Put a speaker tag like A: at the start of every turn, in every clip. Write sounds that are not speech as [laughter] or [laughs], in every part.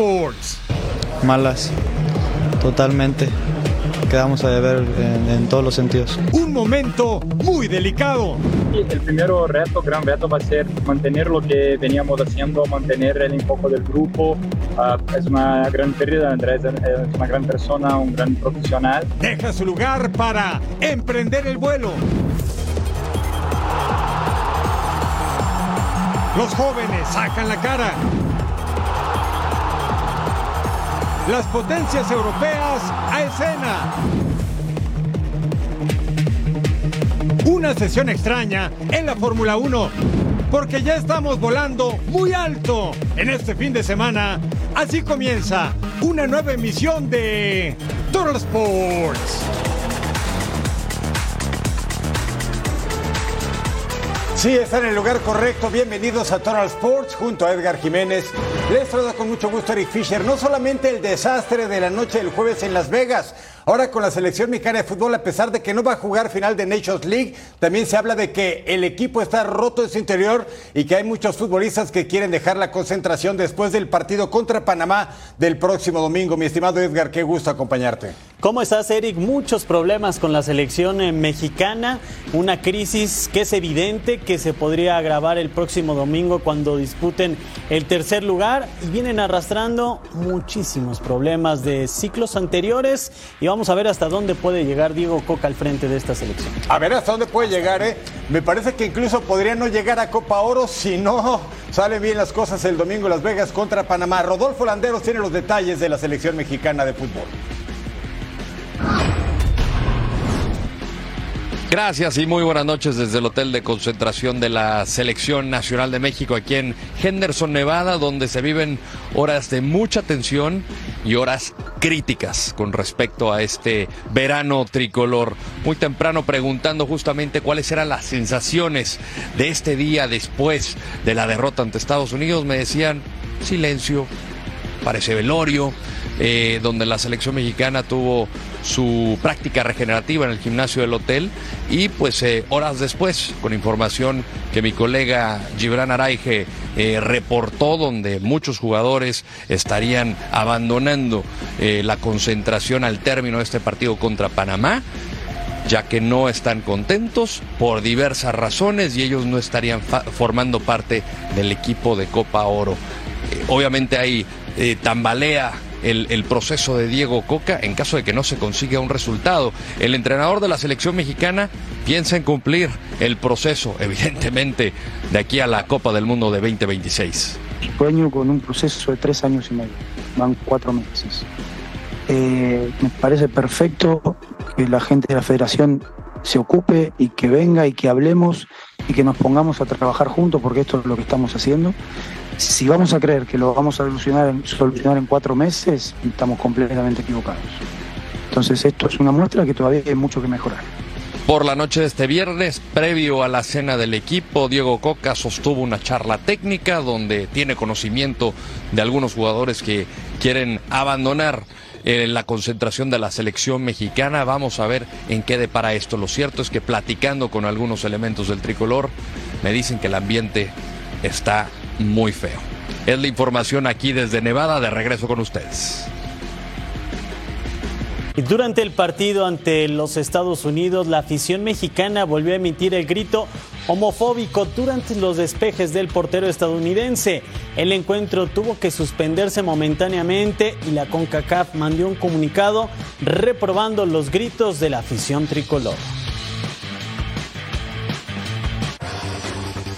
A: Sports.
B: Malas, totalmente. Quedamos a deber en, en todos los sentidos.
A: Un momento muy delicado.
C: El primer reto, gran reto, va a ser mantener lo que veníamos haciendo, mantener el enfoque del grupo. Ah, es una gran pérdida, Andrés es una gran persona, un gran profesional.
A: Deja su lugar para emprender el vuelo. Los jóvenes sacan la cara. Las potencias europeas a escena. Una sesión extraña en la Fórmula 1, porque ya estamos volando muy alto en este fin de semana. Así comienza una nueva emisión de Total Sports. Sí, está en el lugar correcto. Bienvenidos a Total Sports junto a Edgar Jiménez. Les saluda con mucho gusto Eric Fisher. No solamente el desastre de la noche del jueves en Las Vegas, ahora con la selección mexicana de fútbol, a pesar de que no va a jugar final de Nations League, también se habla de que el equipo está roto en su interior y que hay muchos futbolistas que quieren dejar la concentración después del partido contra Panamá del próximo domingo. Mi estimado Edgar, qué gusto acompañarte.
D: ¿Cómo estás, Eric? Muchos problemas con la selección eh, mexicana, una crisis que es evidente que se podría agravar el próximo domingo cuando disputen el tercer lugar y vienen arrastrando muchísimos problemas de ciclos anteriores y vamos a ver hasta dónde puede llegar Diego Coca al frente de esta selección.
A: A ver hasta dónde puede llegar, ¿eh? Me parece que incluso podría no llegar a Copa Oro si no [laughs] salen bien las cosas el domingo en Las Vegas contra Panamá. Rodolfo Landeros tiene los detalles de la selección mexicana de fútbol.
E: Gracias y muy buenas noches desde el Hotel de Concentración de la Selección Nacional de México aquí en Henderson, Nevada, donde se viven horas de mucha tensión y horas críticas con respecto a este verano tricolor. Muy temprano preguntando justamente cuáles eran las sensaciones de este día después de la derrota ante Estados Unidos. Me decían silencio, parece velorio, eh, donde la selección mexicana tuvo su práctica regenerativa en el gimnasio del hotel y pues eh, horas después, con información que mi colega Gibran Araige eh, reportó, donde muchos jugadores estarían abandonando eh, la concentración al término de este partido contra Panamá ya que no están contentos por diversas razones y ellos no estarían formando parte del equipo de Copa Oro. obviamente hay tambalea el, proceso de Diego Coca en caso de que no se consiga un resultado. El entrenador de la selección mexicana piensa en cumplir el proceso, [laughs] evidentemente, de aquí a la Copa del Mundo de 2026.
F: Sueño con un proceso de tres años y medio, van cuatro meses. Eh, me parece perfecto que la gente de la federación se ocupe y que venga y que hablemos y que nos pongamos a trabajar juntos porque esto es lo que estamos haciendo si vamos a creer que lo vamos a solucionar en, cuatro meses, estamos completamente equivocados. Entonces esto es una muestra que todavía hay mucho que mejorar.
E: Por la noche de este viernes, previo a la cena del equipo, Diego Coca sostuvo una charla técnica donde tiene conocimiento de algunos jugadores que quieren abandonar eh, la concentración de la selección mexicana. Vamos a ver en qué depara esto. Lo cierto es que platicando con algunos elementos del tricolor, me dicen que el ambiente está muy feo. Es la información aquí desde Nevada, de regreso con ustedes.
D: Durante el partido ante los Estados Unidos, la afición mexicana volvió a emitir el grito homofóbico durante los despejes del portero estadounidense. El encuentro tuvo que suspenderse momentáneamente y la CONCACAF mandó un comunicado reprobando los gritos de la afición tricolor.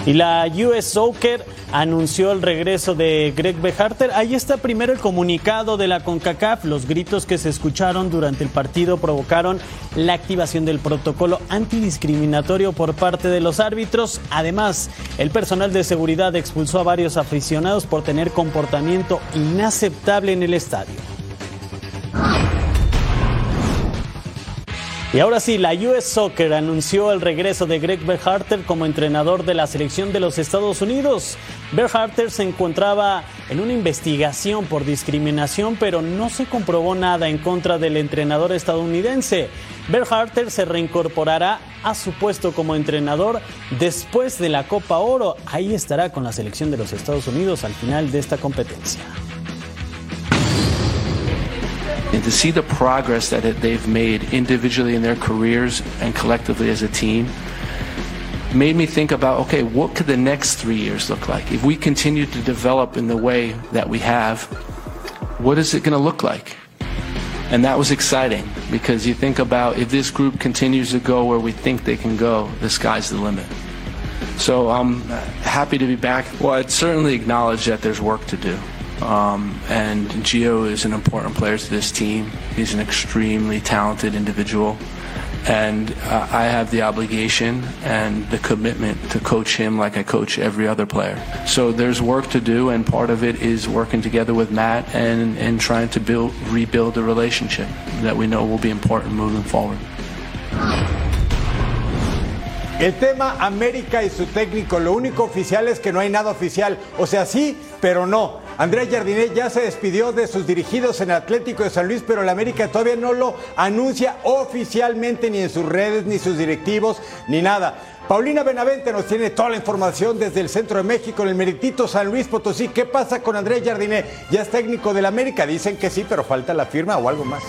D: Y la US Soccer anunció el regreso de Greg Beharter. Ahí está primero el comunicado de la CONCACAF. Los gritos que se escucharon durante el partido provocaron la activación del protocolo antidiscriminatorio por parte de los árbitros. Además, el personal de seguridad expulsó a varios aficionados por tener comportamiento inaceptable en el estadio. Y ahora sí, la US Soccer anunció el regreso de Greg Berharter como entrenador de la selección de los Estados Unidos. Berharter se encontraba en una investigación por discriminación, pero no se comprobó nada en contra del entrenador estadounidense. Berharter se reincorporará a su puesto como entrenador después de la Copa Oro. Ahí estará con la selección de los Estados Unidos al final de esta competencia.
G: And to see the progress that they've made individually in their careers and collectively as a team made me think about okay, what could the next three years look like? If we continue to develop in the way that we have, what is it going to look like? And that was exciting because you think about if this group continues to go where we think they can go, the sky's the limit. So I'm happy to be back. Well, I'd certainly acknowledge that there's work to do. Um, and Gio is an important player to this team. He's an extremely talented individual. And uh, I have the obligation and the commitment to coach him like I coach every other player. So there's work to do, and part of it is working together with Matt and, and trying to build, rebuild the relationship that we know will be important moving forward.
A: El tema América y su técnico, lo único oficial es que no hay nada oficial. O sea, sí, pero no. Andrés Jardinet ya se despidió de sus dirigidos en Atlético de San Luis, pero el América todavía no lo anuncia oficialmente ni en sus redes, ni sus directivos, ni nada. Paulina Benavente nos tiene toda la información desde el centro de México, en el meritito San Luis Potosí. ¿Qué pasa con Andrés Jardinet? Ya es técnico del América. Dicen que sí, pero falta la firma o algo más.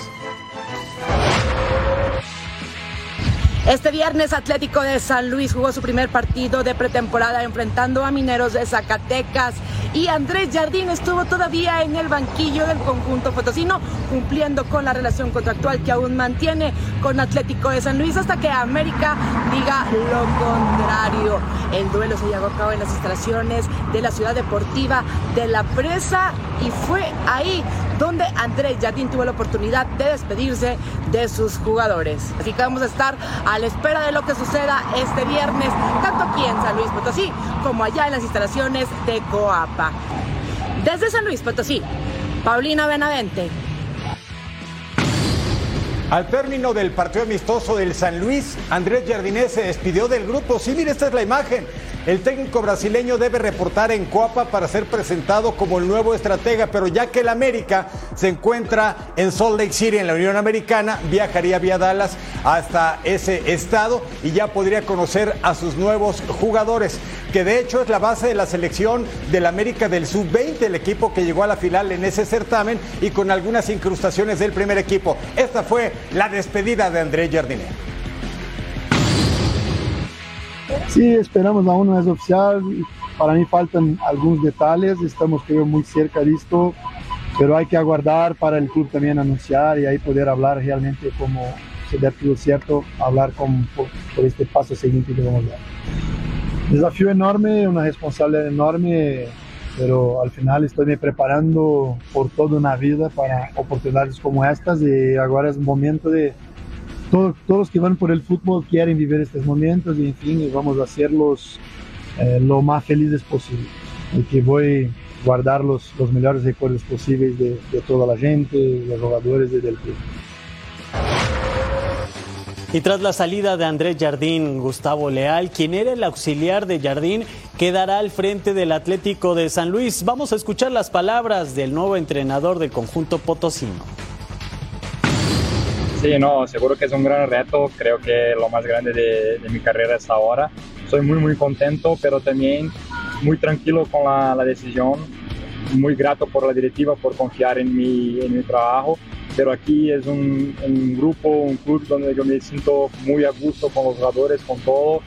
H: Este viernes Atlético de San Luis jugó su primer partido de pretemporada enfrentando a Mineros de Zacatecas y Andrés Jardín estuvo todavía en el banquillo del conjunto potosino cumpliendo con la relación contractual que aún mantiene con Atlético de San Luis hasta que América diga lo contrario. El duelo se llevó a cabo en las instalaciones de la ciudad deportiva de La Presa y fue ahí donde Andrés Jardín tuvo la oportunidad de despedirse de sus jugadores. Así que vamos a estar la espera de lo que suceda este viernes, tanto aquí en San Luis Potosí como allá en las instalaciones de Coapa. Desde San Luis Potosí, Paulina Benavente.
A: Al término del partido amistoso del San Luis, Andrés Jardinés se despidió del grupo. Sí, mire, esta es la imagen. El técnico brasileño debe reportar en Coapa para ser presentado como el nuevo estratega, pero ya que el América se encuentra en Salt Lake City, en la Unión Americana, viajaría vía Dallas hasta ese estado y ya podría conocer a sus nuevos jugadores, que de hecho es la base de la selección del América del Sub-20, el equipo que llegó a la final en ese certamen y con algunas incrustaciones del primer equipo. Esta fue la despedida de Andrés Jardinet.
I: Sí, esperamos aún no es oficial. Para mí faltan algunos detalles. Estamos creo muy cerca de esto, pero hay que aguardar para el club también anunciar y ahí poder hablar realmente como se debe todo cierto, hablar con, por, por, este paso siguiente que vamos a dar. Desafío enorme, una responsabilidad enorme, pero al final estoy me preparando por toda una vida para oportunidades como estas y ahora es momento de todos, todos los que van por el fútbol quieren vivir estos momentos y en fin, vamos a hacerlos eh, lo más felices posible. Y que voy a guardar los, los mejores recuerdos posibles de, de toda la gente, de los jugadores y del club.
D: Y tras la salida de Andrés Jardín, Gustavo Leal, quien era el auxiliar de Jardín, quedará al frente del Atlético de San Luis. Vamos a escuchar las palabras del nuevo entrenador del conjunto potosino.
C: Sí, no, seguro que es un gran reto, creo que lo más grande de, de mi carrera hasta ahora. Soy muy, muy contento, pero también muy tranquilo con la, la, decisión, muy grato por la directiva, por confiar en mi, en mi trabajo, pero aquí es un, un grupo, un club donde yo me siento muy a gusto con los jugadores, con todo,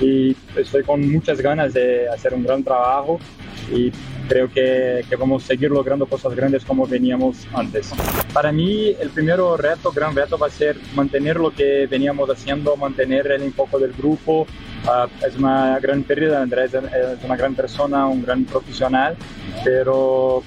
C: y estoy con muchas ganas de hacer un gran trabajo y creo que, que, vamos a seguir logrando cosas grandes como veníamos antes. Para mí el primer reto, gran reto va a ser mantener lo que veníamos haciendo, mantener el enfoque del grupo. Uh, es una gran pérdida, Andrés es una gran persona, un gran profesional, pero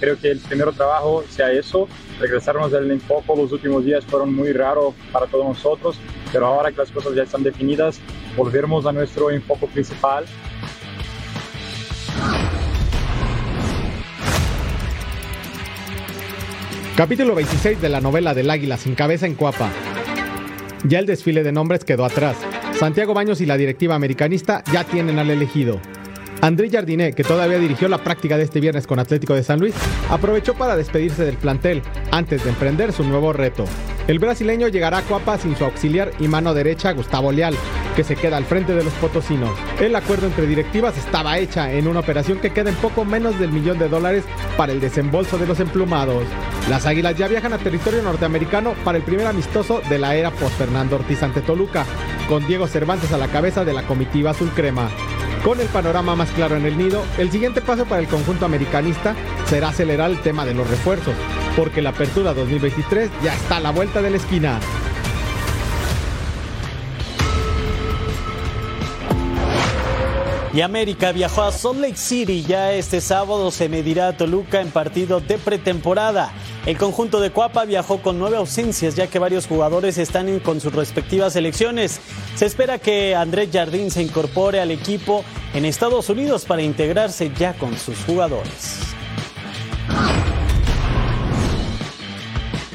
C: creo que el primer trabajo sea eso, regresarnos del enfoque. Los últimos días fueron muy raros para todos nosotros, pero ahora que las cosas ya están definidas, volvemos a nuestro enfoque principal
J: Capítulo 26 de la novela del Águila sin cabeza en Cuapa. Ya el desfile de nombres quedó atrás. Santiago Baños y la directiva americanista ya tienen al elegido. André Jardinet, que todavía dirigió la práctica de este viernes con Atlético de San Luis, aprovechó para despedirse del plantel antes de emprender su nuevo reto. El brasileño llegará a Cuapa sin su auxiliar y mano derecha Gustavo Leal, que se queda al frente de los potosinos. El acuerdo entre directivas estaba hecha en una operación que queda en poco menos del millón de dólares para el desembolso de los emplumados. Las Águilas ya viajan a territorio norteamericano para el primer amistoso de la era post Fernando Ortiz ante Toluca, con Diego Cervantes a la cabeza de la comitiva azul crema. Con el panorama más claro en el nido, el siguiente paso para el conjunto americanista será acelerar el tema de los refuerzos, porque la apertura 2023 ya está a la vuelta de la esquina.
D: Y América viajó a Salt Lake City. Ya este sábado se medirá a Toluca en partido de pretemporada. El conjunto de Cuapa viajó con nueve ausencias, ya que varios jugadores están con sus respectivas selecciones. Se espera que Andrés Jardín se incorpore al equipo en Estados Unidos para integrarse ya con sus jugadores.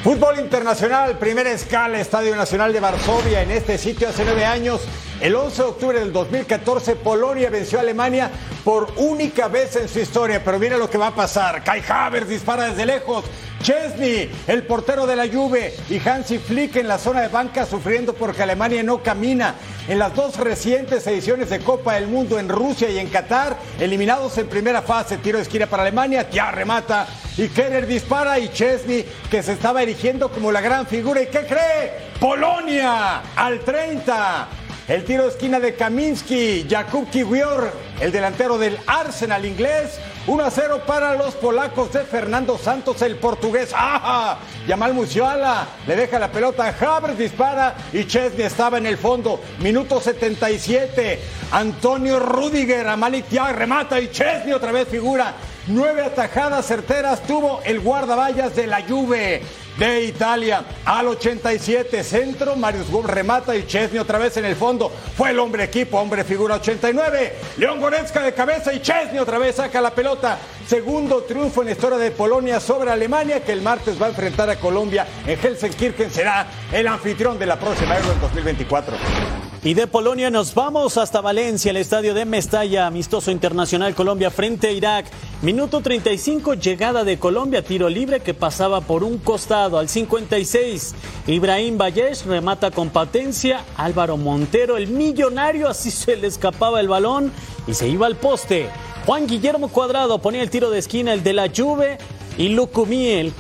A: Fútbol internacional, primera escala, Estadio Nacional de Varsovia. En este sitio hace nueve años, el 11 de octubre del 2014, Polonia venció a Alemania por única vez en su historia. Pero mira lo que va a pasar. Kai Havertz dispara desde lejos. Chesney, el portero de la Juve, y Hansi Flick en la zona de banca sufriendo porque Alemania no camina. En las dos recientes ediciones de Copa del Mundo en Rusia y en Qatar, eliminados en primera fase, tiro de esquina para Alemania, ya remata y Keller dispara y Chesney que se estaba erigiendo como la gran figura. ¿Y qué cree? Polonia al 30. El tiro de esquina de Kaminski, Jakub Kiwior, el delantero del Arsenal inglés. 1 a 0 para los polacos de Fernando Santos, el portugués. ¡Ajá! Yamal Musiala le deja la pelota. Havertz dispara y Chesney estaba en el fondo. Minuto 77. Antonio Rudiger, Malik ya remata y Chesney otra vez figura. Nueve atajadas certeras tuvo el guardaballas de la Juve de Italia. Al 87, centro, Marius Gub remata y Chesney otra vez en el fondo. Fue el hombre equipo, hombre figura 89. León Goretzka de cabeza y Chesney otra vez saca la pelota. Segundo triunfo en la historia de Polonia sobre Alemania, que el martes va a enfrentar a Colombia en Helsinki, será el anfitrión de la próxima Euro en 2024.
D: Y de Polonia nos vamos hasta Valencia, el estadio de Mestalla, amistoso internacional Colombia frente a Irak. Minuto 35, llegada de Colombia, tiro libre que pasaba por un costado al 56. Ibrahim Valles remata con potencia. Álvaro Montero, el millonario, así se le escapaba el balón y se iba al poste. Juan Guillermo Cuadrado ponía el tiro de esquina, el de la Juve. Y Lucumiel,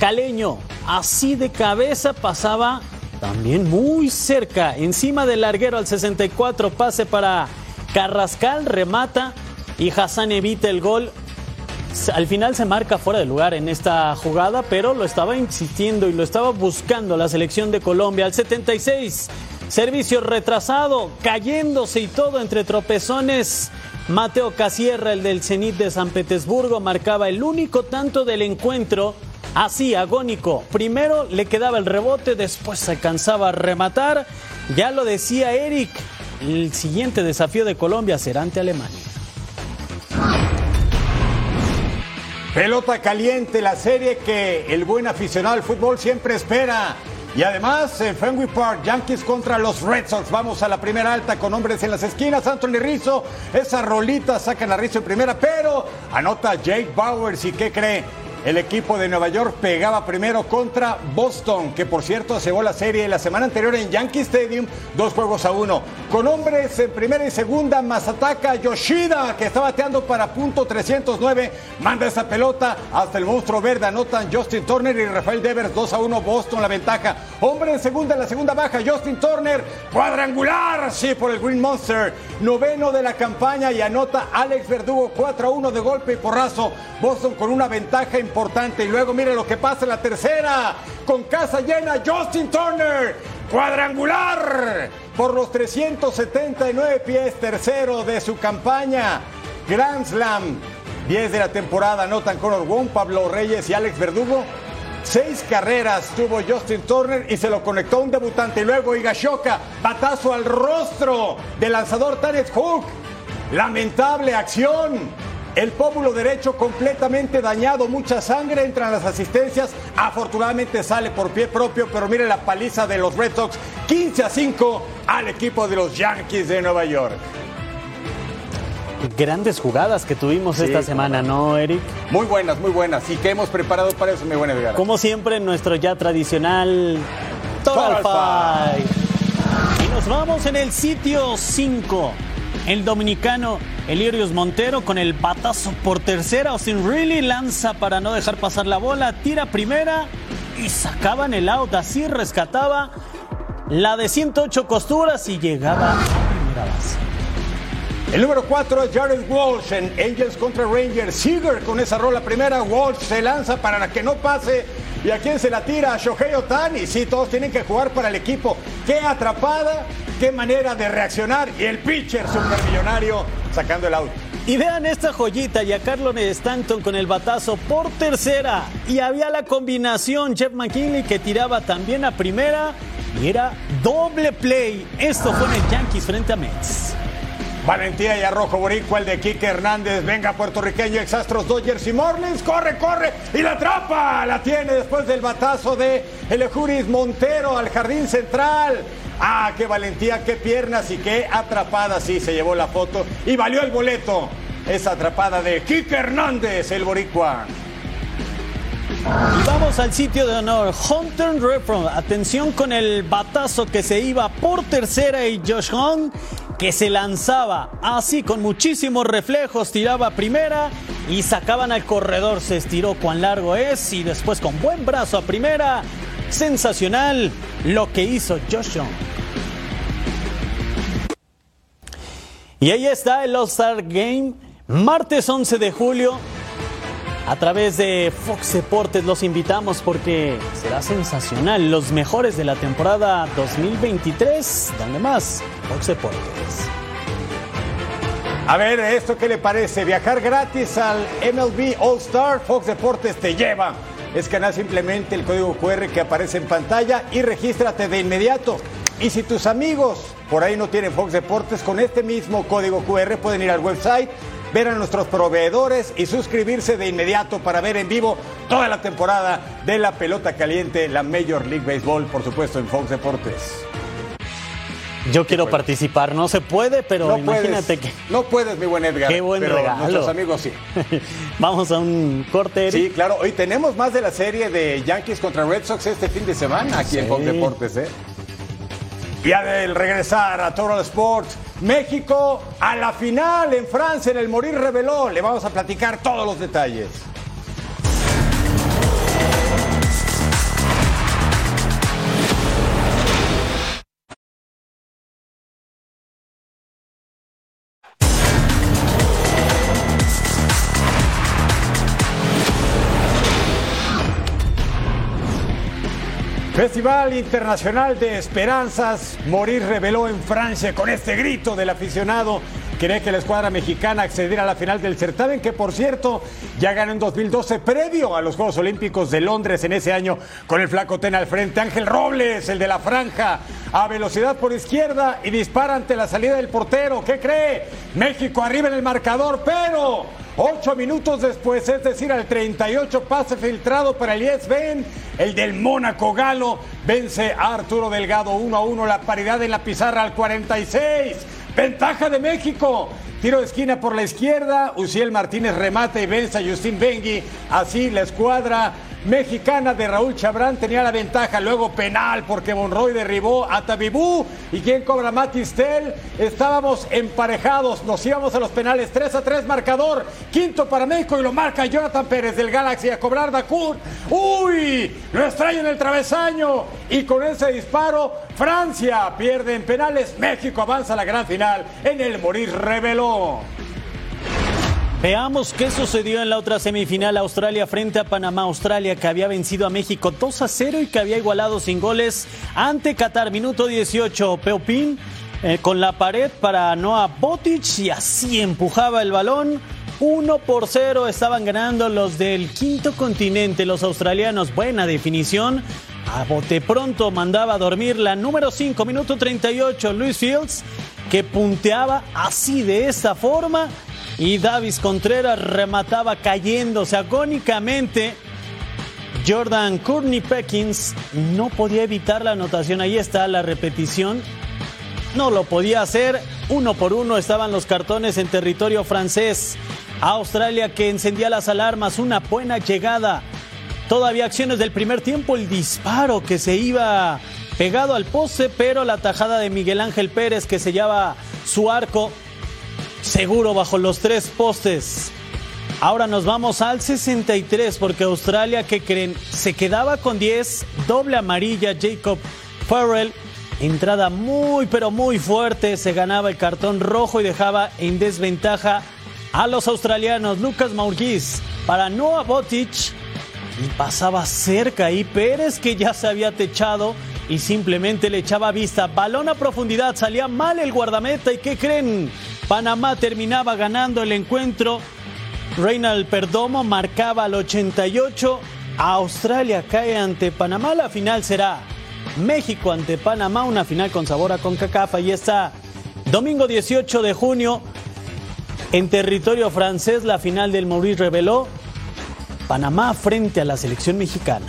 D: caleño, así de cabeza pasaba también muy cerca, encima del larguero al 64, pase para Carrascal, remata y Hassan evita el gol. Al final se marca fuera de lugar en esta jugada, pero lo estaba insistiendo y lo estaba buscando la selección de Colombia al 76. Servicio retrasado, cayéndose y todo entre tropezones. Mateo Casierra, el del Zenit de San Petersburgo, marcaba el único tanto del encuentro Así, agónico. Primero le quedaba el rebote, después se cansaba a rematar. Ya lo decía Eric, el siguiente desafío de Colombia será ante Alemania.
A: Pelota caliente, la serie que el buen aficionado al fútbol siempre espera. Y además, en Fenway Park, Yankees contra los Red Sox. Vamos a la primera alta con hombres en las esquinas. Anthony Rizzo, esa rolita sacan a Rizzo en primera, pero anota Jake Bowers. ¿Y qué cree? El equipo de Nueva York pegaba primero contra Boston, que por cierto cegó la serie la semana anterior en Yankee Stadium, dos juegos a uno. Con hombres en primera y segunda, Masataka Yoshida, que está bateando para punto 309, manda esa pelota hasta el monstruo verde. Anotan Justin Turner y Rafael Devers, 2 a 1, Boston la ventaja. Hombre en segunda, en la segunda baja, Justin Turner, cuadrangular, sí, por el Green Monster. Noveno de la campaña y anota Alex Verdugo, 4 a 1 de golpe y porrazo. Boston con una ventaja importante Y luego mire lo que pasa en la tercera. Con casa llena, Justin Turner. Cuadrangular por los 379 pies, tercero de su campaña. Grand Slam. 10 de la temporada anotan Conor Wong, Pablo Reyes y Alex Verdugo. Seis carreras tuvo Justin Turner y se lo conectó un debutante. Y luego Higashoka, batazo al rostro del lanzador Tanez Hook. Lamentable acción. El pómulo derecho completamente dañado, mucha sangre, entran las asistencias. Afortunadamente sale por pie propio, pero mire la paliza de los Red Sox, 15 a 5 al equipo de los Yankees de Nueva York.
D: Grandes jugadas que tuvimos esta semana, ¿no, Eric?
A: Muy buenas, muy buenas. Y que hemos preparado para eso, mi buena Edgar.
D: Como siempre, nuestro ya tradicional Total, Five. Y nos Nos vamos en el sitio 5. El dominicano Elirius Montero con el batazo por tercera. Austin Reilly lanza para no dejar pasar la bola, tira primera y sacaban el out. Así rescataba la de 108 costuras y llegaba a primera base.
A: El número 4 es Jared Walsh en Angels contra Rangers. Seager con esa rola primera. Walsh se lanza para que no pase. ¿Y a quién se la tira? A Shohei Otani. Sí, todos tienen que jugar para el equipo. Qué atrapada, qué manera de reaccionar. Y el pitcher supermillonario sacando el out.
D: Y vean esta joyita y a Carlon Stanton con el batazo por tercera. Y había la combinación Jeff McKinley que tiraba también a primera. Y era doble play. Esto fue en el Yankees frente a Mets.
A: Valentía y arrojo boricua, el de Kike Hernández. Venga, puertorriqueño, exastros Dodgers y Marlins. Corre, corre y la atrapa. La tiene después del batazo de Elejuris Montero al jardín central. Ah, qué valentía, qué piernas y qué atrapada. Sí, se llevó la foto y valió el boleto. Esa atrapada de Kike Hernández, el boricua.
D: Y vamos al sitio de honor. Hunter Renfroe. Atención con el batazo que se iba por tercera y Josh Hong que se lanzaba así con muchísimos reflejos, tiraba primera y sacaban al corredor. Se estiró cuán largo es y después con buen brazo a primera. Sensacional lo que hizo Josh. Y ahí está el All-Star Game, martes 11 de julio. A través de Fox Deportes los invitamos porque será sensacional. Los mejores de la temporada 2023. ¿Dónde más? Fox Deportes.
A: A ver, ¿esto qué le parece? Viajar gratis al MLB All Star. Fox Deportes te lleva. Escanea simplemente el código QR que aparece en pantalla y regístrate de inmediato. Y si tus amigos por ahí no tienen Fox Deportes, con este mismo código QR pueden ir al website ver a nuestros proveedores y suscribirse de inmediato para ver en vivo toda la temporada de la pelota caliente, la Major League Baseball, por supuesto, en Fox Deportes.
D: Yo quiero participar, no se puede, pero
A: No
D: imagínate
A: puedes,
D: que.
A: No puedes, mi buen Edgar.
D: Qué buen
A: pero
D: regalo.
A: Nuestros amigos sí. [laughs]
D: Vamos a un corte. Eric.
A: Sí, claro. Hoy tenemos más de la serie de Yankees contra Red Sox este fin de semana aquí en. Fox Deportes, ¿eh? Y al regresar a Total Sports, México a la final en Francia, en el Morir Reveló. Le vamos a platicar todos los detalles. Festival Internacional de Esperanzas, Morir reveló en Francia con este grito del aficionado. Quería que la escuadra mexicana accediera a la final del certamen, que por cierto ya ganó en 2012 previo a los Juegos Olímpicos de Londres en ese año con el flaco Tena al frente. Ángel Robles, el de la franja, a velocidad por izquierda y dispara ante la salida del portero. ¿Qué cree? México arriba en el marcador, pero Ocho minutos después, es decir, al 38 pase filtrado para Elias Ben, el del Mónaco Galo, vence a Arturo Delgado 1 a 1, la paridad en la pizarra al 46. Ventaja de México. Tiro de esquina por la izquierda, Uciel Martínez remata y vence a Justin Bengi. Así la escuadra mexicana de Raúl Chabrán tenía la ventaja. Luego penal porque Monroy derribó a Tabibú. ¿Y quién cobra Matistel? Estábamos emparejados. Nos íbamos a los penales 3 a 3 marcador. Quinto para México y lo marca Jonathan Pérez del Galaxy a cobrar Dacur. ¡Uy! Lo extraña en el travesaño. Y con ese disparo, Francia pierde en penales. México avanza a la gran final en el Morir Reveló.
D: Veamos qué sucedió en la otra semifinal. Australia frente a Panamá. Australia que había vencido a México 2 a 0 y que había igualado sin goles ante Qatar. Minuto 18. Peopín eh, con la pared para Noah Botic y así empujaba el balón. 1 por 0 estaban ganando los del quinto continente, los australianos. Buena definición. A bote pronto mandaba a dormir la número 5, minuto 38, Luis Fields, que punteaba así de esta forma. Y Davis Contreras remataba cayéndose agónicamente. Jordan Courtney Peckins no podía evitar la anotación. Ahí está la repetición. No lo podía hacer. Uno por uno estaban los cartones en territorio francés. Australia que encendía las alarmas. Una buena llegada. Todavía acciones del primer tiempo. El disparo que se iba pegado al poste, pero la tajada de Miguel Ángel Pérez que sellaba su arco seguro bajo los tres postes. Ahora nos vamos al 63 porque Australia, que creen? Se quedaba con 10, doble amarilla Jacob Farrell. Entrada muy pero muy fuerte, se ganaba el cartón rojo y dejaba en desventaja a los australianos. Lucas Maurguis para Noah Botic y pasaba cerca y Pérez que ya se había techado y simplemente le echaba vista. Balón a profundidad, salía mal el guardameta y ¿qué creen? Panamá terminaba ganando el encuentro. Reinald Perdomo marcaba al 88. Australia cae ante Panamá. La final será México ante Panamá, una final con sabor a CONCACAF. Ahí está, domingo 18 de junio, en territorio francés, la final del Maurice reveló Panamá frente a la selección mexicana.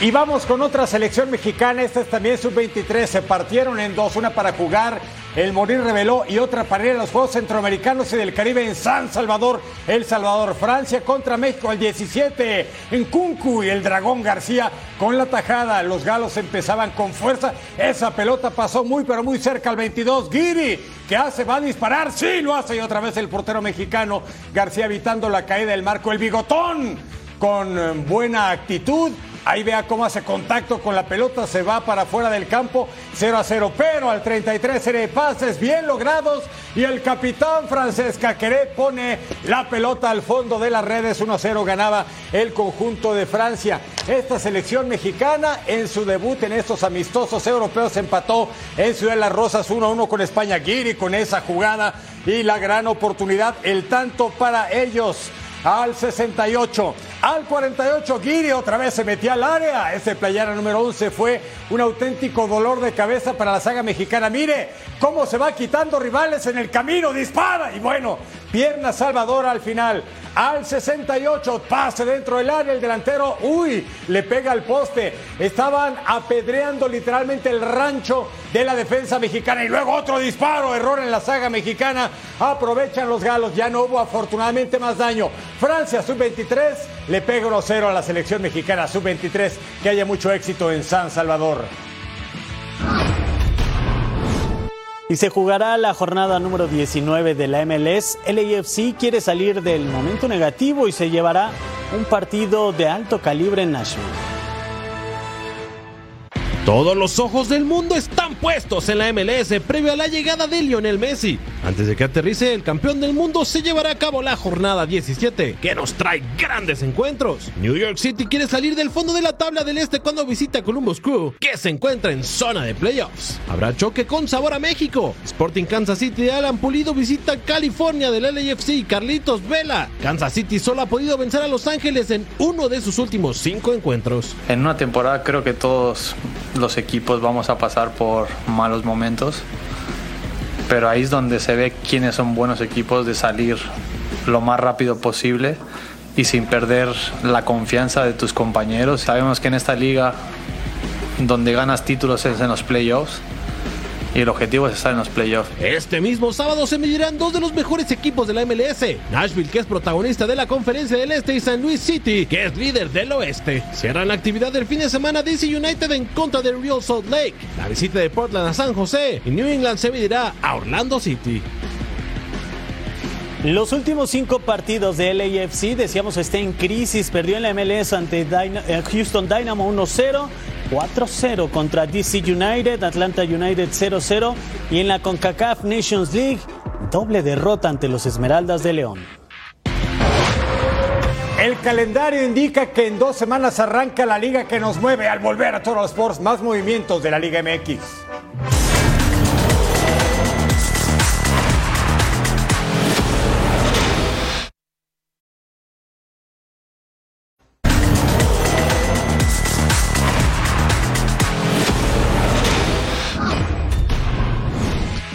A: Y vamos con otra selección mexicana, esta es también sub-23, se partieron en dos, una para jugar el Morir reveló y otra para ir a los Juegos Centroamericanos y del Caribe en San Salvador, El Salvador, Francia contra México el 17 en Cuncu y el Dragón García con la tajada. Los galos empezaban con fuerza. Esa pelota pasó muy pero muy cerca al 22. Guiri, que hace? Va a disparar. Sí, lo hace y otra vez el portero mexicano García evitando la caída del marco. El bigotón con buena actitud Ahí vea cómo hace contacto con la pelota, se va para afuera del campo, 0 a 0. Pero al 33 serie pases bien logrados y el capitán francés Caqueré pone la pelota al fondo de las redes. 1 a 0 ganaba el conjunto de Francia. Esta selección mexicana en su debut en estos amistosos europeos empató en Ciudad de las Rosas 1 a 1 con España. Guiri con esa jugada y la gran oportunidad, el tanto para ellos al 68. Al 48, Guiri otra vez se metía al área. Ese playera número 11 fue un auténtico dolor de cabeza para la saga mexicana. Mire cómo se va quitando rivales en el camino. Dispara. Y bueno, pierna salvadora al final. Al 68, pase dentro del área. El delantero, uy, le pega al poste. Estaban apedreando literalmente el rancho de la defensa mexicana. Y luego otro disparo. Error en la saga mexicana. Aprovechan los galos. Ya no hubo afortunadamente más daño. Francia, sub-23 le pega 1-0 a la selección mexicana sub-23. Que haya mucho éxito en San Salvador.
D: Y se jugará la jornada número 19 de la MLS. LAFC quiere salir del momento negativo y se llevará un partido de alto calibre en Nashville.
K: Todos los ojos del mundo están puestos en la MLS previo a la llegada de Lionel Messi. Antes de que aterrice, el campeón del mundo se llevará a cabo la jornada 17, que nos trae grandes encuentros. New York City quiere salir del fondo de la tabla del este cuando visita Columbus Crew, que se encuentra en zona de playoffs. Habrá choque con sabor a México. Sporting Kansas City de Alan Pulido visita California del LAFC Carlitos Vela. Kansas City solo ha podido vencer a Los Ángeles en uno de sus últimos cinco encuentros.
L: En una temporada creo que todos los equipos vamos a pasar por malos momentos, pero ahí es donde se ve quiénes son buenos equipos de salir lo más rápido posible y sin perder la confianza de tus compañeros. Sabemos que en esta liga donde ganas títulos es en los playoffs y el objetivo es estar en los playoffs.
K: Este mismo sábado se medirán dos de los mejores equipos de la MLS. Nashville, que es protagonista de la Conferencia del Este, y San Luis City, que es líder del Oeste. Cierran la actividad del fin de semana DC United en contra de Real Salt Lake. La visita de Portland a San José y New England se medirá a Orlando City.
D: Los últimos cinco partidos de LAFC, decíamos, está en crisis. Perdió en la MLS ante eh, Houston Dynamo 1-0. 4-0 contra DC United, Atlanta United 0-0 y en la CONCACAF Nations League doble derrota ante los Esmeraldas de León.
A: El calendario indica que en dos semanas arranca la liga que nos mueve al volver a todos los Sports, más movimientos de la Liga MX.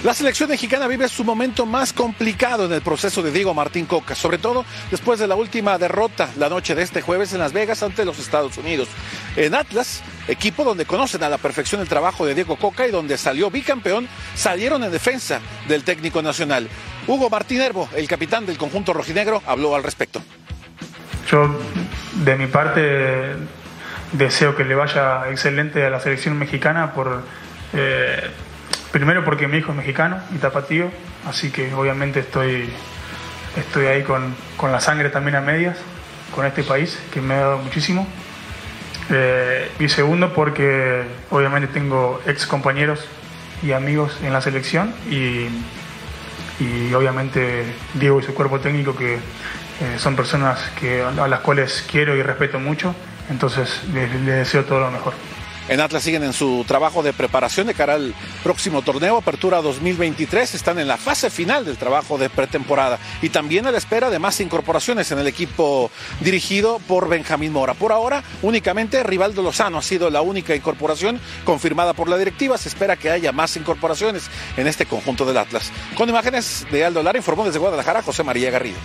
M: La selección mexicana vive su momento más complicado en el proceso de Diego Martín Coca, sobre todo después de la última derrota la noche de este jueves en Las Vegas ante los Estados Unidos. En Atlas, equipo donde conocen a la perfección el trabajo de Diego Coca y donde salió bicampeón, salieron en defensa del técnico nacional. Hugo Martín Herbo, el capitán del conjunto rojinegro, habló al respecto.
N: Yo, de mi parte, deseo que le vaya excelente a la selección mexicana por eh, primero porque mi hijo es mexicano y tapatío, así que obviamente estoy, estoy ahí con, con la sangre también a medias con este país que me ha dado muchísimo. Eh, y segundo porque obviamente tengo ex compañeros y amigos en la selección y, y obviamente Diego y su cuerpo técnico que eh, son personas que, a las cuales quiero y respeto mucho, entonces les, les deseo todo lo mejor.
M: En Atlas siguen en su trabajo de preparación de cara al próximo torneo, Apertura 2023. Están en la fase final del trabajo de pretemporada y también a la espera de más incorporaciones en el equipo dirigido por Benjamín Mora. Por ahora, únicamente Rivaldo Lozano ha sido la única incorporación confirmada por la directiva. Se espera que haya más incorporaciones en este conjunto del Atlas. Con imágenes de Aldo Lara, informó desde Guadalajara José María Garrido.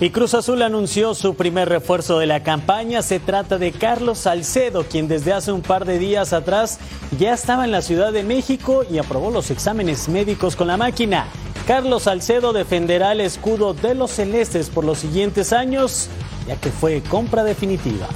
D: Y Cruz Azul anunció su primer refuerzo de la campaña. Se trata de Carlos Salcedo, quien desde hace un par de días atrás ya estaba en la Ciudad de México y aprobó los exámenes médicos con la máquina. Carlos Salcedo defenderá el escudo de los celestes por los siguientes años, ya que fue compra definitiva.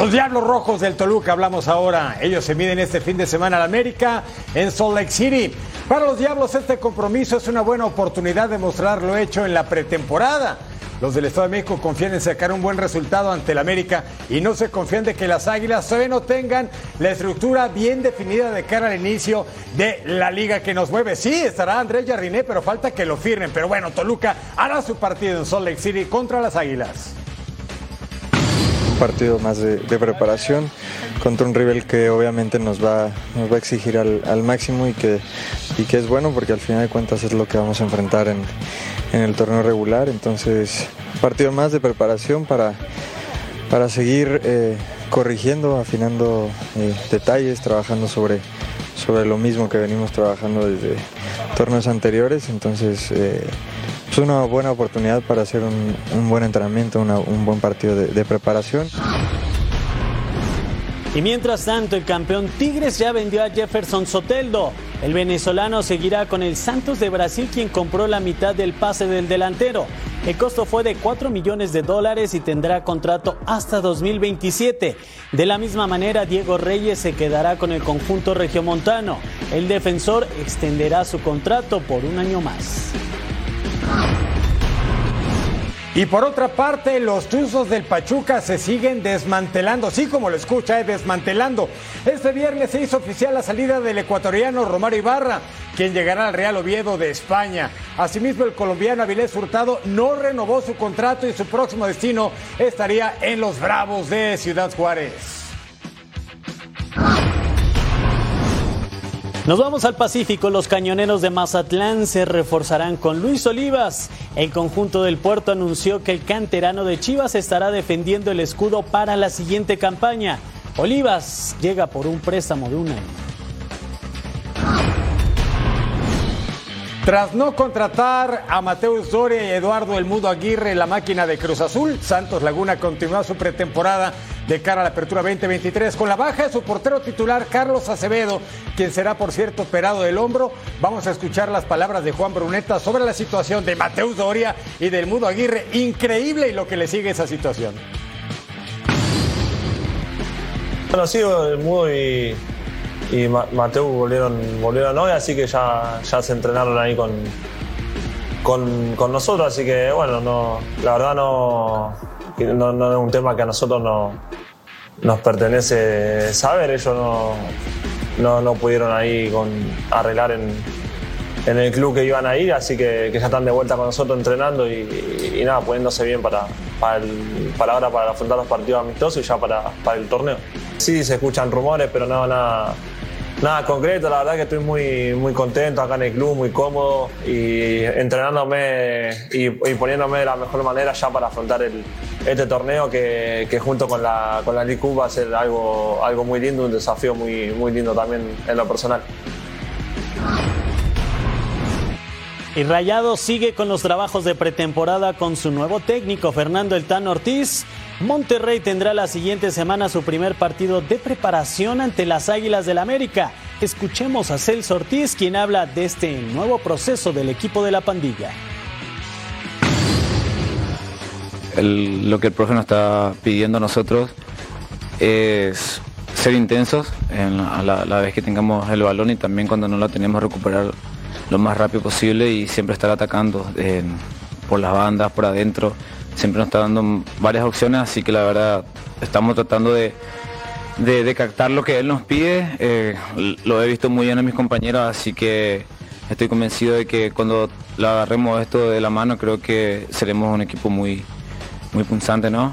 A: Los Diablos Rojos del Toluca hablamos ahora. Ellos se miden este fin de semana al América en Salt Lake City. Para los Diablos este compromiso es una buena oportunidad de mostrar lo hecho en la pretemporada. Los del Estado de México confían en sacar un buen resultado ante el América y no se confían de que las Águilas todavía no tengan la estructura bien definida de cara al inicio de la liga que nos mueve. Sí, estará Andrés Jardiné, pero falta que lo firmen. Pero bueno, Toluca hará su partido en Salt Lake City contra las Águilas
B: partido más de, preparación contra un rival que obviamente nos va, nos va a exigir al, al, máximo y que, y que es bueno porque al final de cuentas es lo que vamos a enfrentar en, en el torneo regular. Entonces, partido más de preparación para, para seguir eh, corrigiendo, afinando eh, detalles, trabajando sobre, sobre lo mismo que venimos trabajando desde torneos anteriores. Entonces, eh, es una buena oportunidad para hacer un, buen entrenamiento, un buen partido de, de, preparación.
D: Y mientras tanto, el campeón Tigres ya vendió a Jefferson Soteldo. El venezolano seguirá con el Santos de Brasil, quien compró la mitad del pase del delantero. El costo fue de 4 millones de dólares y tendrá contrato hasta 2027. De la misma manera, Diego Reyes se quedará con el conjunto regiomontano. El defensor extenderá su contrato por un año más.
A: Y por otra parte, los Tuzos del Pachuca se siguen desmantelando, así como lo escucha, eh, desmantelando. Este viernes se hizo oficial la salida del ecuatoriano Romario Ibarra, quien llegará al Real Oviedo de España. Asimismo, el colombiano Avilés Hurtado no renovó su contrato y su próximo destino estaría en los Bravos de Ciudad Juárez.
D: Nos vamos al Pacífico. Los cañoneros de Mazatlán se reforzarán con Luis Olivas. El conjunto del puerto anunció que el canterano de Chivas estará defendiendo el escudo para la siguiente campaña. Olivas llega por un préstamo de un año.
A: Tras no contratar a Mateus Doria y Eduardo El Mudo Aguirre en la máquina de Cruz Azul, Santos Laguna continúa su pretemporada de cara a la apertura 2023 con la baja de su portero titular Carlos Acevedo, quien será por cierto operado del hombro. Vamos a escuchar las palabras de Juan Bruneta sobre la situación de Mateus Doria y del Mudo Aguirre. Increíble y lo que le sigue esa situación.
O: Bueno, sí, el Mudo y, y Mateo volvieron, volvieron hoy, así que ya, ya se entrenaron ahí con, con, con, nosotros, así que bueno, no, la verdad no, no, no, es un tema que a nosotros no, nos pertenece saber, ellos no, no, no pudieron ahí con, arreglar en, en, el club que iban a ir, así que, ya están de vuelta con nosotros entrenando y, nada, poniéndose bien para, para, para ahora, para afrontar los partidos amistosos y ya para, para el torneo. Sí, se escuchan rumores, pero no, nada, nada concreto. La verdad que estoy muy, muy contento acá en el club, muy cómodo y entrenándome y, poniéndome de la mejor manera ya para afrontar este torneo que, que, junto con la, con la League va a ser algo, algo muy lindo, un desafío muy, muy lindo también en lo personal.
D: Y Rayado sigue con los trabajos de pretemporada con su nuevo técnico, Fernando El Tan Ortiz. Monterrey tendrá la siguiente semana su primer partido de preparación ante las Águilas del América. Escuchemos a Celso Ortiz, quien habla de este nuevo proceso del equipo de la pandilla.
P: lo que el profe nos está pidiendo a nosotros es ser intensos en la, la, vez que tengamos el balón y también cuando no lo tenemos recuperar lo más rápido posible y siempre estar atacando por las bandas, por adentro. Siempre nos está dando varias opciones, así que la verdad estamos tratando de, de, captar lo que él nos pide. Eh, lo he visto muy bien en mis compañeros, así que estoy convencido de que cuando lo agarremos esto de la mano, creo que seremos un equipo muy, muy punzante, ¿no?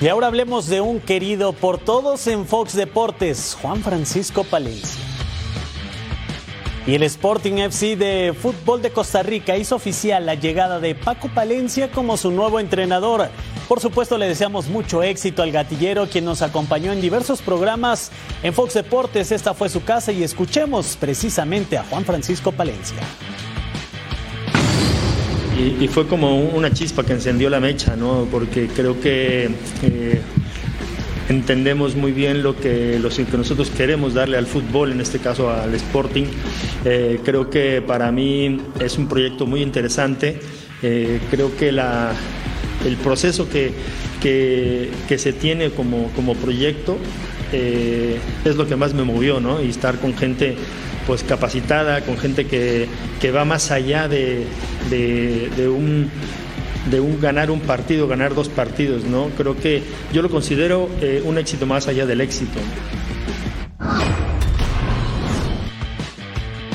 D: Y ahora hablemos de un querido por todos en Fox Deportes, Juan Francisco Palencia. Y el Sporting FC de fútbol de Costa Rica hizo oficial la llegada de Paco Palencia como su nuevo entrenador. Por supuesto le deseamos mucho éxito al gatillero quien nos acompañó en diversos programas en Fox Deportes. Esta fue su casa y escuchemos precisamente a Juan Francisco Palencia.
Q: Y, fue como una chispa que encendió la mecha, ¿no? Porque creo que eh, entendemos muy bien lo que, que nosotros queremos darle al fútbol, en este caso al Sporting. Eh, creo que para mí es un proyecto muy interesante. Eh, creo que la, el proceso que, que, se tiene como, como proyecto es lo que más me movió, ¿no? Y estar con gente pues capacitada, con gente que, va más allá de, un de un ganar un partido, ganar dos partidos, ¿no? Creo que yo lo considero eh, un éxito más allá del éxito.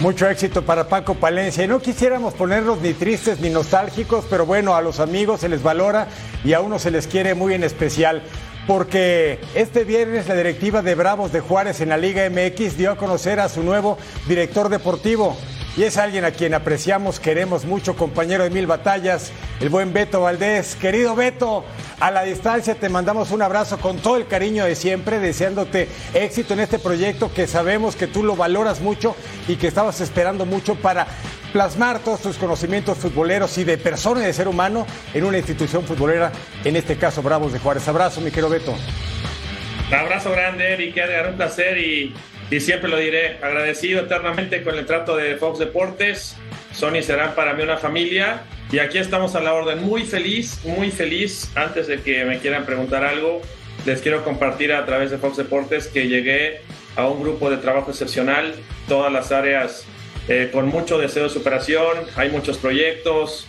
A: Mucho éxito para Paco Palencia. Y no quisiéramos ponernos ni tristes ni nostálgicos, pero bueno, a los amigos se les valora y a uno se les quiere muy en especial porque este viernes la directiva de Bravos de Juárez en la Liga MX dio a conocer a su nuevo director deportivo. Y es alguien a quien apreciamos, queremos mucho, compañero de mil batallas, el buen Beto Valdés. Querido Beto, a la distancia te mandamos un abrazo con todo el cariño de siempre, deseándote éxito en este proyecto que sabemos que tú lo valoras mucho y que estabas esperando mucho para plasmar todos tus conocimientos futboleros y de persona y de ser humano en una institución futbolera, en este caso Bravos de Juárez. Abrazo, mi querido Beto.
R: Un abrazo grande, Eric, un placer y, y siempre lo diré, agradecido eternamente con el trato de Fox Deportes. Sony serán para mí una familia y aquí estamos a la orden. Muy feliz, muy feliz. Antes de que me quieran preguntar algo, les quiero compartir a través de Fox Deportes que llegué a un grupo de trabajo excepcional, todas las áreas eh, con mucho deseo de superación, hay muchos proyectos,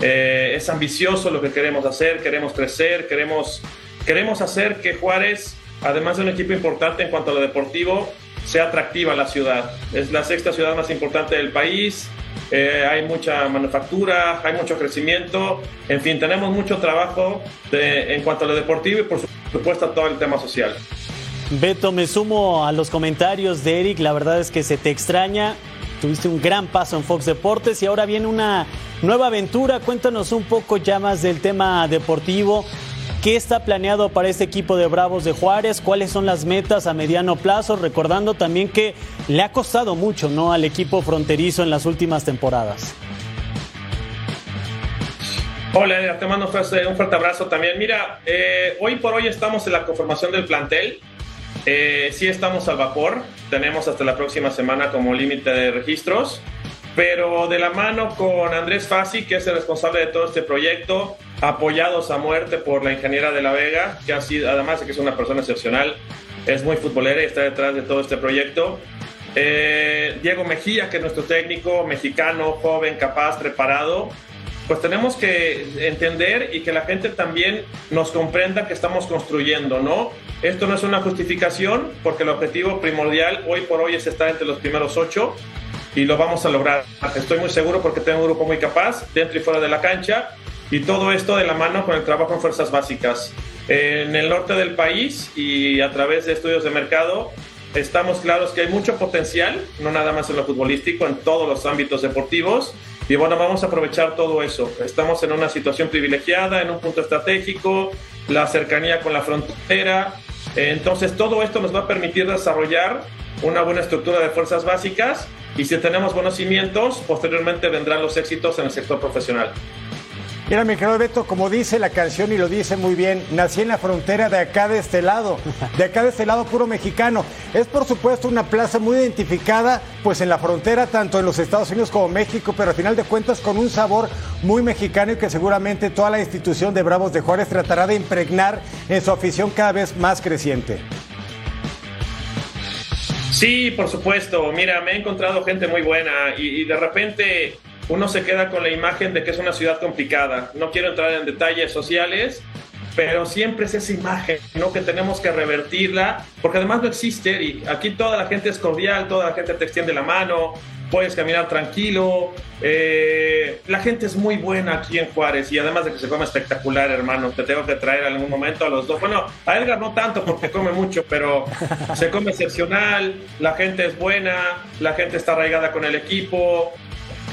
R: eh, es ambicioso lo que queremos hacer, queremos crecer, queremos, queremos hacer que Juárez, además de un equipo importante en cuanto a lo deportivo, sea atractiva la ciudad. Es la sexta ciudad más importante del país, eh, hay mucha manufactura, hay mucho crecimiento, en fin, tenemos mucho trabajo en cuanto a lo deportivo y por supuesto todo el tema social.
D: Beto, me sumo a los comentarios de Eric, la verdad es que se te extraña, tuviste un gran paso en Fox Deportes y ahora viene una nueva aventura. Cuéntanos un poco ya más del tema deportivo. ¿Qué está planeado para este equipo de Bravos de Juárez? ¿Cuáles son las metas a mediano plazo? Recordando también que le ha costado mucho ¿no? al equipo fronterizo en las últimas temporadas.
R: Hola, te mando un fuerte abrazo también. Mira, eh, hoy por hoy estamos en la conformación del plantel. Eh, sí estamos al vapor, tenemos hasta la próxima semana como límite de registros, pero de la mano con Andrés Fassi, que es el responsable de todo este proyecto, apoyados a muerte por la ingeniera de la Vega, que ha sido, además de que es una persona excepcional, es muy futbolera y está detrás de todo este proyecto. Eh, Diego Mejía, que es nuestro técnico mexicano, joven, capaz, preparado, pues tenemos que entender y que la gente también nos comprenda que estamos construyendo, ¿no? Esto no es una justificación porque el objetivo primordial hoy por hoy es estar entre los primeros ocho y lo vamos a lograr. Estoy muy seguro porque tengo un grupo muy capaz dentro y fuera de la cancha y todo esto de la mano con el trabajo en fuerzas básicas. En el norte del país y a través de estudios de mercado estamos claros que hay mucho potencial, no nada más en lo futbolístico, en todos los ámbitos deportivos y bueno, vamos a aprovechar todo eso. Estamos en una situación privilegiada, en un punto estratégico, la cercanía con la frontera. Entonces, todo esto nos va a permitir desarrollar una buena estructura de fuerzas básicas y si tenemos buenos cimientos, posteriormente vendrán los éxitos en el sector profesional.
A: Mira, mi querido Beto, como dice la canción y lo dice muy bien, nací en la frontera de acá de este lado, [laughs] de acá de este lado puro mexicano. Es por supuesto una plaza muy identificada, pues en la frontera, tanto en los Estados Unidos como México, pero al final de cuentas con un sabor muy mexicano y que seguramente toda la institución de Bravos de Juárez tratará de impregnar en su afición cada vez más creciente.
R: Sí, por supuesto. Mira, me he encontrado gente muy buena y, de repente uno se queda con la imagen de que es una ciudad complicada. No quiero entrar en detalles sociales, pero siempre es esa imagen, ¿no? Que tenemos que revertirla, porque además no existe, y aquí toda la gente es cordial, toda la gente te extiende la mano, puedes caminar tranquilo, eh, la gente es muy buena aquí en Juárez, y además de que se come espectacular, hermano, te tengo que traer en algún momento a los dos, bueno, a Edgar no tanto porque come mucho, pero [laughs] se come excepcional, la gente es buena, la gente está arraigada con el equipo,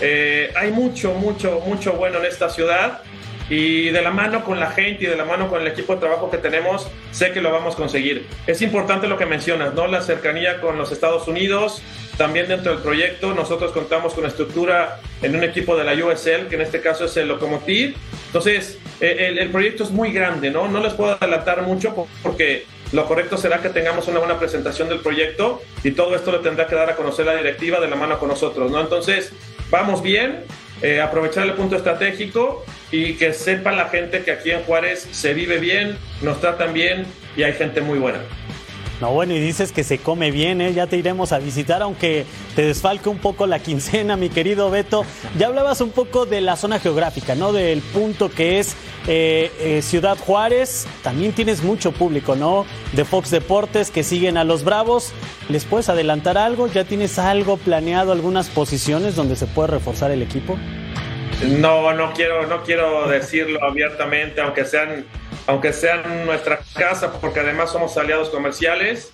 R: eh, hay mucho, mucho, mucho bueno en esta ciudad y de la mano con la gente y de la mano con el equipo de trabajo que tenemos, sé que lo vamos a conseguir. Es importante lo que mencionas, ¿no? La cercanía con los Estados Unidos, también dentro del proyecto nosotros contamos con estructura en un equipo de la USL, que en este caso es el Locomotiv. Entonces, eh, el, el proyecto es muy grande, ¿no? No les puedo adelantar mucho porque lo correcto será que tengamos una buena presentación del proyecto y todo esto le tendrá que dar a conocer la directiva de la mano con nosotros, ¿no? Entonces, vamos bien, eh, aprovechar el punto estratégico y que sepa la gente que aquí en Juárez se vive bien, nos tratan bien y hay gente muy buena.
D: No, bueno, y dices que se come bien, ¿eh? ya te iremos a visitar, aunque te desfalque un poco la [laughs] quincena, mi querido Beto. Ya hablabas un poco de la zona geográfica, ¿no? Del punto que es eh, eh, Ciudad Juárez. También tienes mucho público, ¿no? De Fox Deportes que siguen a los Bravos. ¿Les puedes adelantar algo? ¿Ya tienes algo planeado, algunas posiciones donde se puede reforzar el equipo?
R: No, no quiero, no quiero decirlo abiertamente, aunque sean aunque sean nuestra casa, porque además somos aliados comerciales,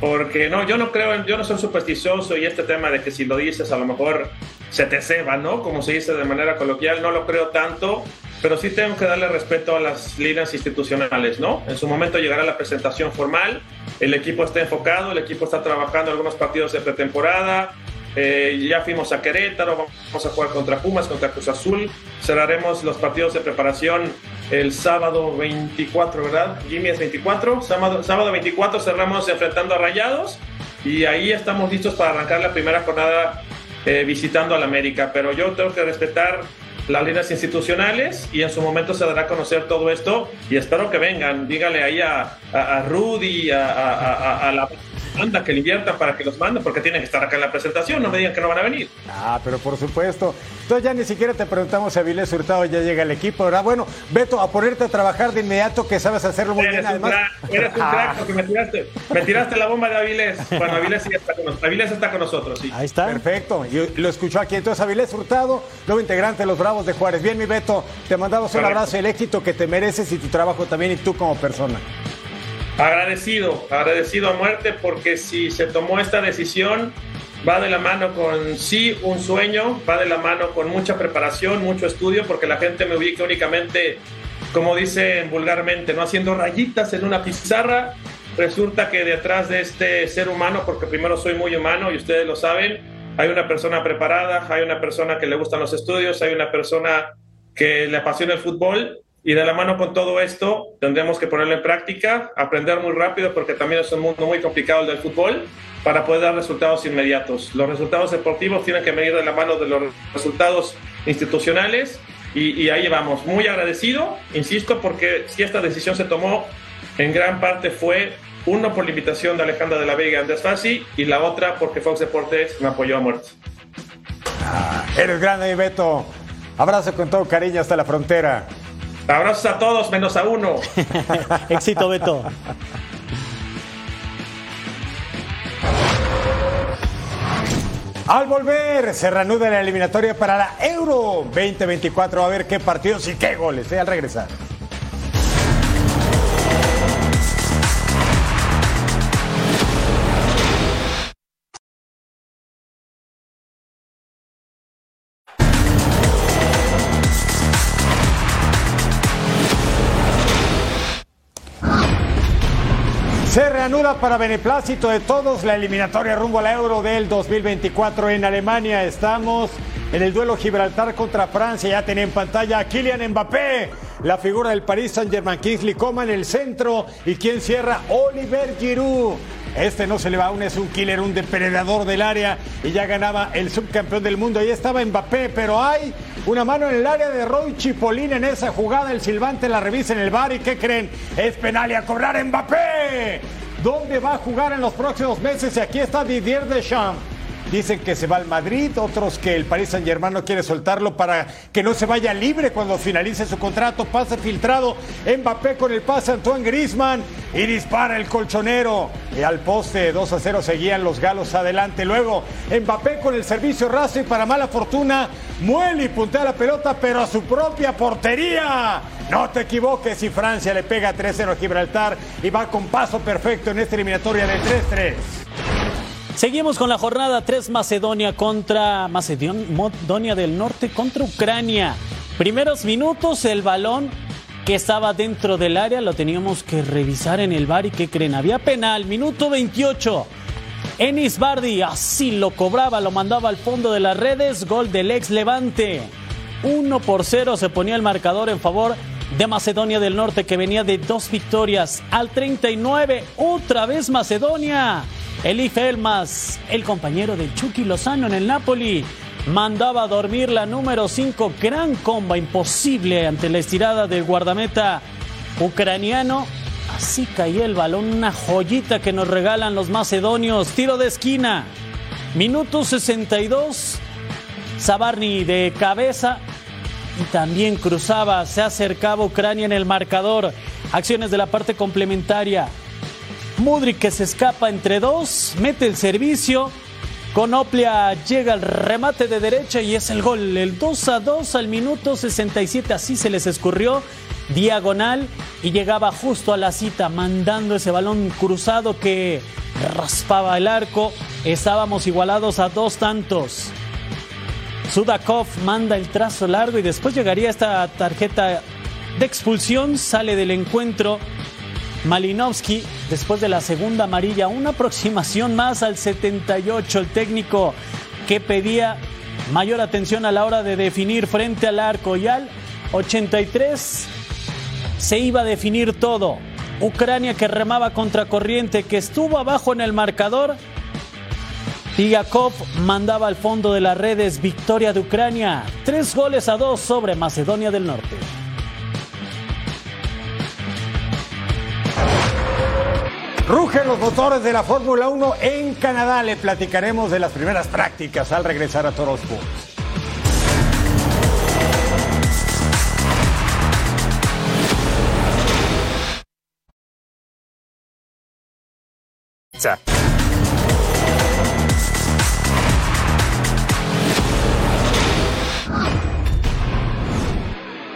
R: porque no, yo no creo, yo no soy supersticioso y este tema de que si lo dices a lo mejor se te ceba, ¿no? Como se dice de manera coloquial, no lo creo tanto, pero sí tengo que darle respeto a las líneas institucionales, ¿no? En su momento llegará la presentación formal, el equipo está enfocado, el equipo está trabajando algunos partidos de pretemporada, eh, ya fuimos a Querétaro, vamos a jugar contra Pumas, contra Cruz Azul. Cerraremos los partidos de preparación el sábado 24, ¿verdad? Jimmy es 24. Sábado, sábado 24 cerramos enfrentando a Rayados y ahí estamos listos para arrancar la primera jornada eh, visitando al América. Pero yo tengo que respetar las líneas institucionales y en su momento se dará a conocer todo esto y espero que vengan. Dígale ahí a, a, a Rudy, a, a, a la anda que le inviertan para que los manden, porque tienen que estar acá en la presentación, no me digan que no van a venir.
A: Ah, pero por supuesto. Entonces ya ni siquiera te preguntamos si Avilés Hurtado ya llega al equipo, ¿verdad? Bueno, Beto, a ponerte a trabajar de inmediato, que sabes hacerlo muy
R: eres
A: bien.
R: Un
A: Además,
R: crack, eres un crack porque me tiraste, me tiraste la bomba de Avilés. Bueno, Avilés sí está con nosotros. Avilés está con nosotros, sí.
A: Ahí está. Perfecto. Y lo escuchó aquí. Entonces, Avilés Hurtado, nuevo integrante de los Bravos de Juárez. Bien, mi Beto, te mandamos un
R: Correcto.
A: abrazo y el éxito que te mereces y tu trabajo también y tú como persona.
R: Agradecido, agradecido a muerte porque si se tomó esta decisión va de la mano con sí un sueño, va de la mano con mucha preparación, mucho estudio, porque la gente me ubica únicamente, como dicen vulgarmente, no haciendo rayitas en una pizarra. Resulta que detrás de este ser humano, porque primero soy muy humano y ustedes lo saben, hay una persona preparada, hay una persona que le gustan los estudios, hay una persona que le apasiona el fútbol y de la mano con todo esto tendremos que ponerlo en práctica, aprender muy rápido porque también es un mundo muy complicado el del fútbol para poder dar resultados inmediatos. Los resultados deportivos tienen que venir de la mano de los resultados institucionales y, y ahí vamos. Muy agradecido, insisto, porque si esta decisión se tomó, en gran parte fue uno por la invitación de Alejandra de la Vega y Andrés Fassi y la otra porque Fox Deportes me apoyó a muerte.
A: Eres grande, Beto. Abrazo con todo cariño hasta la frontera.
R: Abrazos a todos, menos a uno. [laughs]
D: Éxito, Beto.
A: Al volver, se reanuda la eliminatoria para la Euro 2024. A ver qué partidos y qué goles, ¿eh? Al regresar. Reanuda para beneplácito de todos la eliminatoria rumbo al Euro del 2024 en Alemania. Estamos en el duelo Gibraltar contra Francia. Ya tenía en pantalla a Kylian Mbappé, la figura del Paris Saint-Germain. Kingsley Coman en el centro y quien cierra Oliver Giroud. Este no se le va aún, es un killer, un depredador del área y ya ganaba el subcampeón del mundo. Ahí estaba Mbappé, pero hay una mano en el área de Roy Chipolin en esa jugada. El silbante la revisa en el bar y ¿qué creen? Es penal y a cobrar Mbappé. ¿Dónde va a jugar en los próximos meses? Y aquí está Didier Deschamps Dicen que se va al Madrid, otros que el Paris Saint Germain no quiere soltarlo para que no se vaya libre cuando finalice su contrato. Pase filtrado, Mbappé con el pase Antoine Grisman y dispara el colchonero. Y al poste 2 a 0 seguían los galos adelante. Luego Mbappé con el servicio raso y para mala fortuna muele y puntea la pelota, pero a su propia portería. No te equivoques si Francia le pega 3-0 a Gibraltar y va con paso perfecto en esta eliminatoria de 3-3.
D: Seguimos con la jornada 3 Macedonia contra Macedonia del Norte contra Ucrania. Primeros minutos, el balón que estaba dentro del área lo teníamos que revisar en el bar y que creen, había penal, minuto 28. Enis Bardi así lo cobraba, lo mandaba al fondo de las redes, gol del ex Levante. 1 por 0 se ponía el marcador en favor de Macedonia del Norte que venía de dos victorias. Al 39, otra vez Macedonia. Eli Felmas, el compañero de Chucky Lozano en el Napoli, mandaba a dormir la número 5. Gran comba, imposible ante la estirada del guardameta ucraniano. Así caía el balón, una joyita que nos regalan los macedonios. Tiro de esquina. Minuto 62. Sabarni de cabeza y también cruzaba, se acercaba Ucrania en el marcador. Acciones de la parte complementaria. Mudrik que se escapa entre dos, mete el servicio. Conoplia llega al remate de derecha y es el gol. El 2 a 2 al minuto 67. Así se les escurrió. Diagonal y llegaba justo a la cita, mandando ese balón cruzado que raspaba el arco. Estábamos igualados a dos tantos. Sudakov manda el trazo largo y después llegaría esta tarjeta de expulsión. Sale del encuentro Malinovsky después de la segunda amarilla. Una aproximación más al 78. El técnico que pedía mayor atención a la hora de definir frente al arco. Y al 83 se iba a definir todo. Ucrania que remaba contra corriente, que estuvo abajo en el marcador y mandaba al fondo de las redes victoria de Ucrania. Tres goles a dos sobre Macedonia del Norte.
A: Rugen los motores de la Fórmula 1 en Canadá. Le platicaremos de las primeras prácticas al regresar a Toro.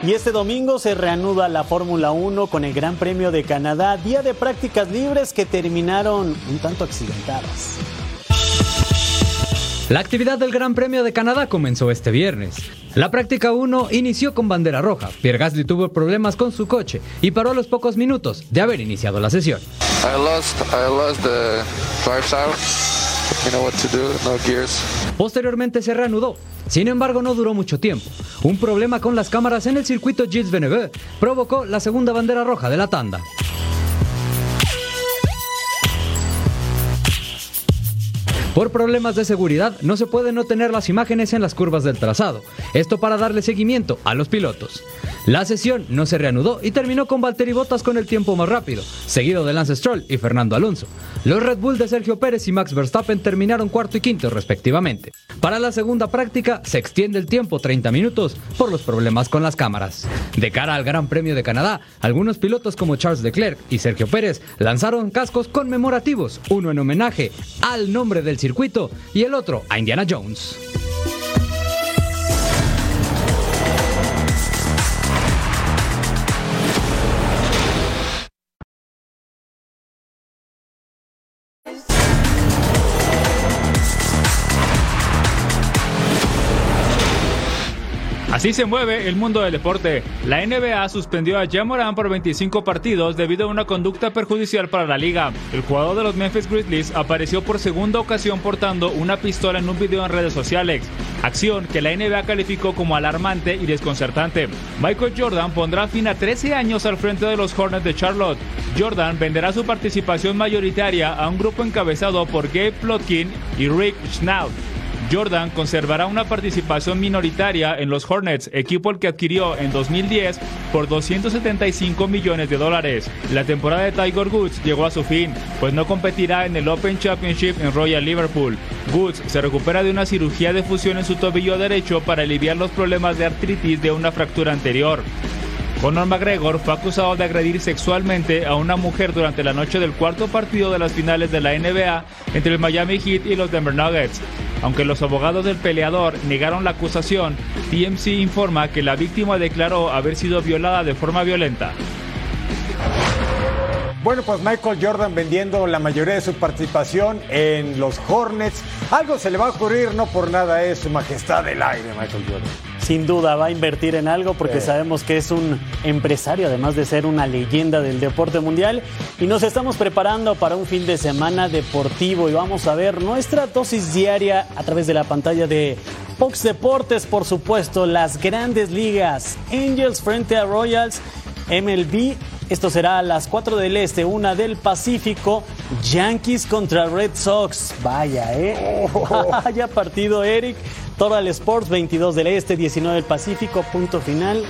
D: Y este domingo se reanuda la Fórmula 1 con el Gran Premio de Canadá, día de prácticas libres que terminaron un tanto accidentadas.
S: La actividad del Gran Premio de Canadá comenzó este viernes. La práctica 1 inició con bandera roja. Pierre Gasly tuvo problemas con su coche y paró a los pocos minutos de haber iniciado la sesión. Posteriormente se reanudó. Sin embargo, no duró mucho tiempo. Un problema con las cámaras en el circuito Gilles Veneveux provocó la segunda bandera roja de la tanda. Por problemas de seguridad no se pueden obtener las imágenes en las curvas del trazado, esto para darle seguimiento a los pilotos. La sesión no se reanudó y terminó con Valtteri Bottas con el tiempo más rápido, seguido de Lance Stroll y Fernando Alonso. Los Red Bull de Sergio Pérez y Max Verstappen terminaron cuarto y quinto respectivamente. Para la segunda práctica se extiende el tiempo 30 minutos por los problemas con las cámaras. De cara al Gran Premio de Canadá, algunos pilotos como Charles Leclerc y Sergio Pérez lanzaron cascos conmemorativos, uno en homenaje al nombre del circuito y el otro a Indiana Jones.
T: Así se mueve el mundo del deporte. La NBA suspendió a Jamoran por 25 partidos debido a una conducta perjudicial para la liga. El jugador de los Memphis Grizzlies apareció por segunda ocasión portando una pistola en un video en redes sociales, acción que la NBA calificó como alarmante y desconcertante. Michael Jordan pondrá fin a 13 años al frente de los Hornets de Charlotte. Jordan venderá su participación mayoritaria a un grupo encabezado por Gabe Plotkin y Rick Schnaut. Jordan conservará una participación minoritaria en los Hornets, equipo al que adquirió en 2010 por 275 millones de dólares. La temporada de Tiger Woods llegó a su fin, pues no competirá en el Open Championship en Royal Liverpool. Woods se recupera de una cirugía de fusión en su tobillo derecho para aliviar los problemas de artritis de una fractura anterior. Conor McGregor fue acusado de agredir sexualmente a una mujer durante la noche del cuarto partido de las finales de la NBA entre el Miami Heat y los Denver Nuggets. Aunque los abogados del peleador negaron la acusación, TMC informa que la víctima declaró haber sido violada de forma violenta.
A: Bueno, pues Michael Jordan vendiendo la mayoría de su participación en los Hornets. Algo se le va a ocurrir, no por nada es su majestad del aire, Michael Jordan.
D: Sin duda va a invertir en algo porque
A: Sí.
D: sabemos que es un empresario, además de ser una leyenda del deporte mundial. Y nos estamos preparando para un fin de semana deportivo y vamos a ver nuestra dosis diaria a través de la pantalla de Fox Deportes, por supuesto, las grandes ligas. Angels frente a Royals, MLB. Esto será a las 4 del Este, una del Pacífico. Yankees contra Red Sox. Vaya, ¿eh? [laughs] Vaya partido, Eric. Total Sports, 22 del Este, 19 del Pacífico. Punto final.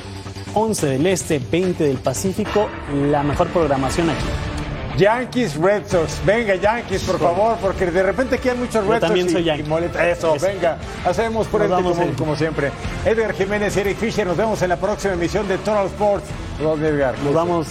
D: 11 del Este, 20 del Pacífico. La mejor programación aquí.
A: Yankees, Red Sox. Venga, Yankees, por favor, porque de repente aquí hay muchos
D: Yo
A: Red Sox.
D: también
A: y-
D: soy
A: y molesta. Eso,
D: Eso.
A: venga. Hacemos por
D: vamos
A: como, siempre. Edgar Jiménez y Eric Fisher. Nos vemos en la próxima emisión de Total Sports. Nos Edgar.
D: Nos vamos.